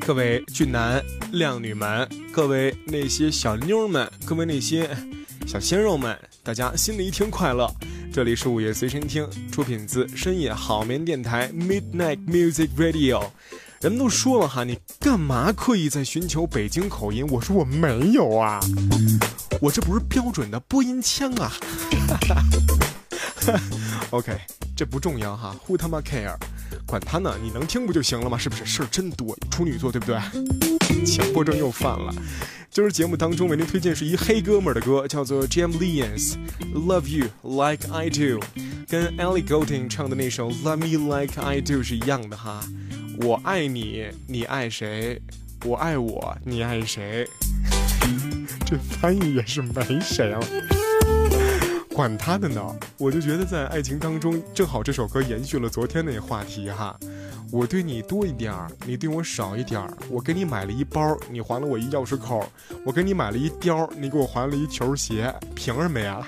各位俊男靓女们，各位那些小妞们，各位那些小鲜肉们，大家新的一天快乐！这里是午夜随身听，出品自深夜好眠电台 Midnight Music Radio。人们都说了哈，你干嘛刻意在寻求北京口音？我说我没有啊，我这不是标准的播音腔啊。OK，这不重要哈，Who 他妈 care？管他呢，你能听不就行了吗？是不是事儿真多？处女座对不对？强迫症又犯了。今儿节目当中为您推荐是一黑哥们儿的歌，叫做 Jam Lians Love You Like I Do，跟 Ellie Goulding 唱的那首 Love Me Like I Do 是一样的哈。我爱你，你爱谁？我爱我，你爱谁？这翻译也是没谁了。管他的呢，我就觉得在爱情当中，正好这首歌延续了昨天那话题哈。我对你多一点儿，你对我少一点儿。我给你买了一包，你还了我一钥匙扣。我给你买了一貂，你给我还了一球鞋。凭什么呀？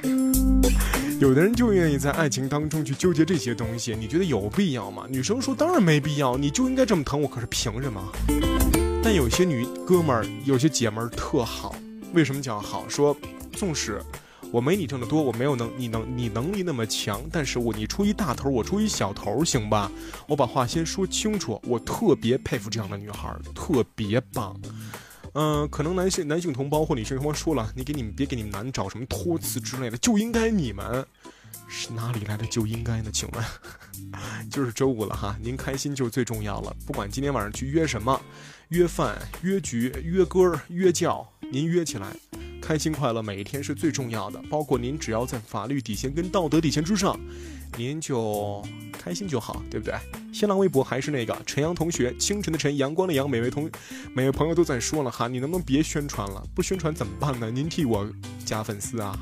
有的人就愿意在爱情当中去纠结这些东西，你觉得有必要吗？女生说当然没必要，你就应该这么疼我。可是凭什么？但有些女哥们儿，有些姐们儿特好，为什么叫好？说纵使。我没你挣得多，我没有能你能你能力那么强，但是我你出一大头，我出一小头，行吧？我把话先说清楚，我特别佩服这样的女孩，特别棒。嗯，可能男性男性同胞或女性同胞说了，你给你们别给你们男找什么托词之类的，就应该你们是哪里来的就应该呢？请问，就是周五了哈，您开心就最重要了。不管今天晚上去约什么，约饭、约局、约歌、约叫，您约起来。开心快乐每一天是最重要的，包括您只要在法律底线跟道德底线之上，您就开心就好，对不对？新浪微博还是那个陈阳同学，清晨的晨，阳光的阳，每位同每位朋友都在说了哈，你能不能别宣传了？不宣传怎么办呢？您替我加粉丝啊！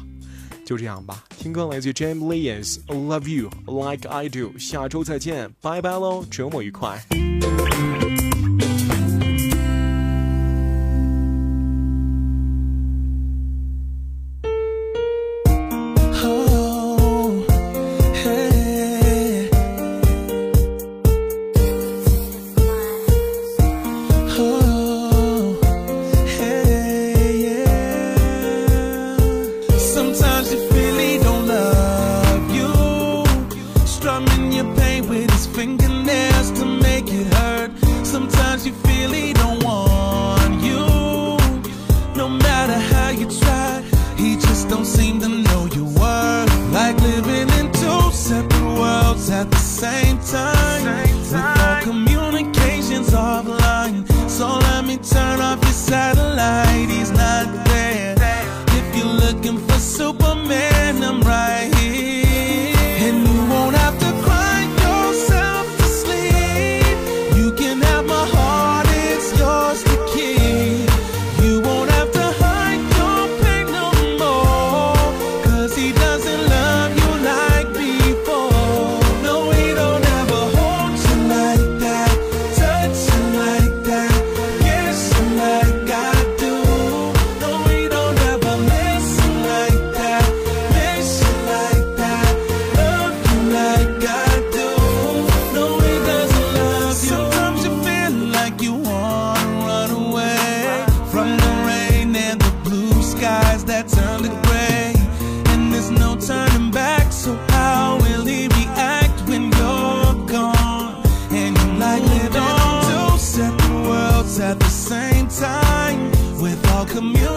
就这样吧，听歌来自 James Lyons，Love You Like I Do，下周再见，拜拜喽，周末愉快。No turning back, so how will he react when you're gone? And you like living two separate worlds at the same time with all community.